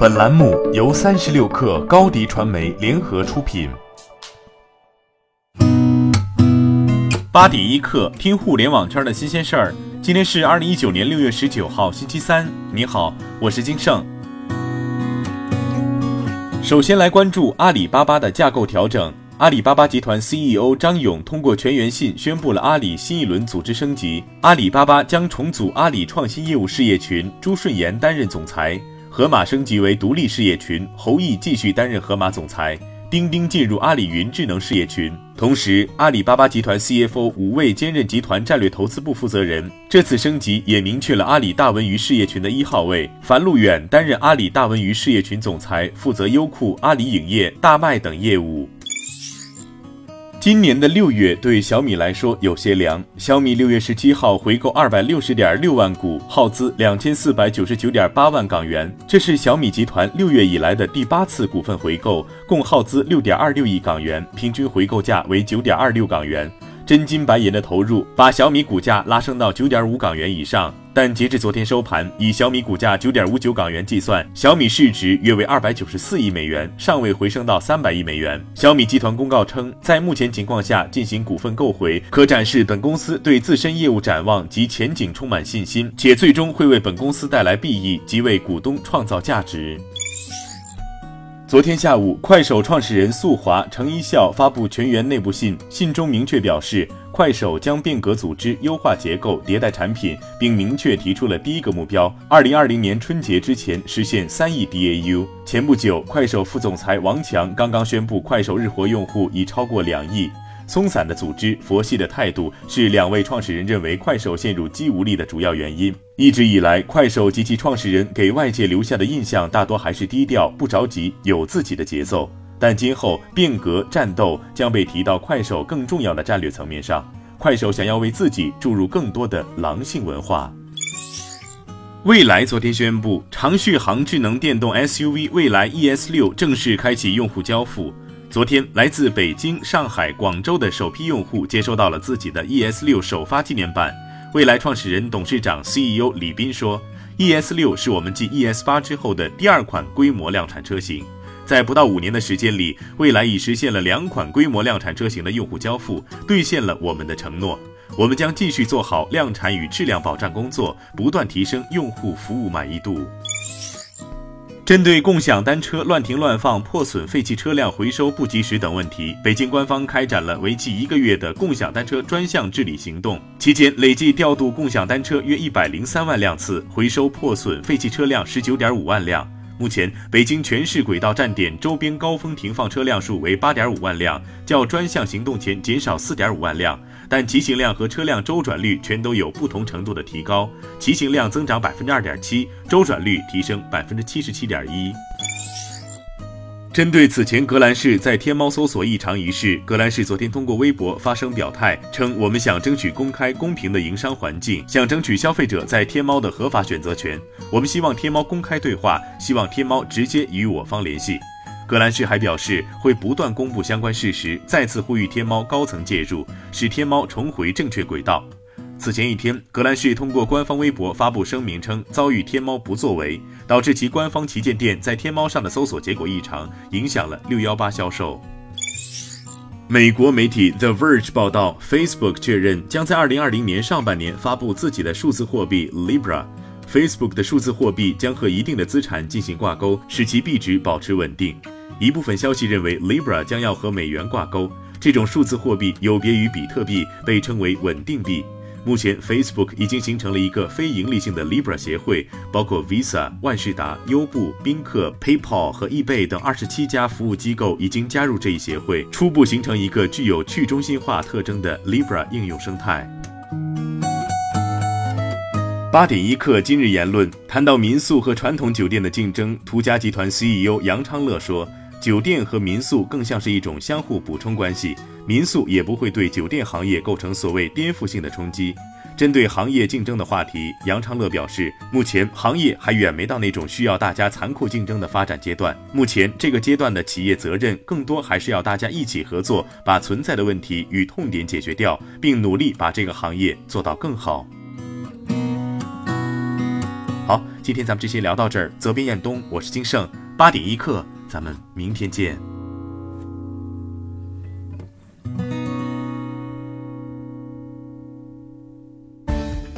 本栏目由三十六氪高低传媒联合出品。八点一刻，听互联网圈的新鲜事儿。今天是二零一九年六月十九号，星期三。你好，我是金盛。首先来关注阿里巴巴的架构调整。阿里巴巴集团 CEO 张勇通过全员信宣布了阿里新一轮组织升级。阿里巴巴将重组阿里创新业务事业群，朱顺炎担任总裁；盒马升级为独立事业群，侯毅继续担任盒马总裁；钉钉进入阿里云智能事业群。同时，阿里巴巴集团 CFO 五位兼任集团战略投资部负责人。这次升级也明确了阿里大文娱事业群的一号位，樊路远担任阿里大文娱事业群总裁，负责优酷、阿里影业、大麦等业务。今年的六月对小米来说有些凉。小米六月十七号回购二百六十点六万股，耗资两千四百九十九点八万港元，这是小米集团六月以来的第八次股份回购，共耗资六点二六亿港元，平均回购价为九点二六港元。真金白银的投入，把小米股价拉升到九点五港元以上。但截至昨天收盘，以小米股价九点五九港元计算，小米市值约为二百九十四亿美元，尚未回升到三百亿美元。小米集团公告称，在目前情况下进行股份购回，可展示本公司对自身业务展望及前景充满信心，且最终会为本公司带来裨益及为股东创造价值。昨天下午，快手创始人宿华、程一笑发布全员内部信，信中明确表示，快手将变革组织、优化结构、迭代产品，并明确提出了第一个目标：二零二零年春节之前实现三亿 DAU。前不久，快手副总裁王强刚刚宣布，快手日活用户已超过两亿。松散的组织、佛系的态度，是两位创始人认为快手陷入肌无力的主要原因。一直以来，快手及其创始人给外界留下的印象大多还是低调、不着急、有自己的节奏。但今后变革战斗将被提到快手更重要的战略层面上。快手想要为自己注入更多的狼性文化。蔚来昨天宣布，长续航智能电动 SUV 蔚来 ES 六正式开启用户交付。昨天，来自北京、上海、广州的首批用户接收到了自己的 ES 六首发纪念版。蔚来创始人、董事长、CEO 李斌说：“ES 六是我们继 ES 八之后的第二款规模量产车型，在不到五年的时间里，蔚来已实现了两款规模量产车型的用户交付，兑现了我们的承诺。我们将继续做好量产与质量保障工作，不断提升用户服务满意度。”针对共享单车乱停乱放、破损废弃车辆回收不及时等问题，北京官方开展了为期一个月的共享单车专项治理行动。期间，累计调度共享单车约一百零三万辆次，回收破损废弃车辆十九点五万辆。目前，北京全市轨道站点周边高峰停放车辆数为八点五万辆，较专项行动前减少四点五万辆。但骑行量和车辆周转率全都有不同程度的提高，骑行量增长百分之二点七，周转率提升百分之七十七点一。针对此前格兰仕在天猫搜索异常一事，格兰仕昨天通过微博发声表态，称我们想争取公开公平的营商环境，想争取消费者在天猫的合法选择权。我们希望天猫公开对话，希望天猫直接与我方联系。格兰仕还表示，会不断公布相关事实，再次呼吁天猫高层介入，使天猫重回正确轨道。此前一天，格兰仕通过官方微博发布声明称，遭遇天猫不作为，导致其官方旗舰店在天猫上的搜索结果异常，影响了六幺八销售。美国媒体 The Verge 报道，Facebook 确认将在二零二零年上半年发布自己的数字货币 Libra。Facebook 的数字货币将和一定的资产进行挂钩，使其币值保持稳定。一部分消息认为，Libra 将要和美元挂钩。这种数字货币有别于比特币，被称为稳定币。目前，Facebook 已经形成了一个非盈利性的 Libra 协会，包括 Visa、万事达、优步、宾客、PayPal 和易贝等二十七家服务机构已经加入这一协会，初步形成一个具有去中心化特征的 Libra 应用生态。八点一刻，今日言论谈到民宿和传统酒店的竞争，途家集团 CEO 杨昌乐说。酒店和民宿更像是一种相互补充关系，民宿也不会对酒店行业构成所谓颠覆性的冲击。针对行业竞争的话题，杨昌乐表示，目前行业还远没到那种需要大家残酷竞争的发展阶段。目前这个阶段的企业责任更多还是要大家一起合作，把存在的问题与痛点解决掉，并努力把这个行业做到更好。好，今天咱们这些聊到这儿，责编：彦东，我是金盛，八点一刻，咱们明天见。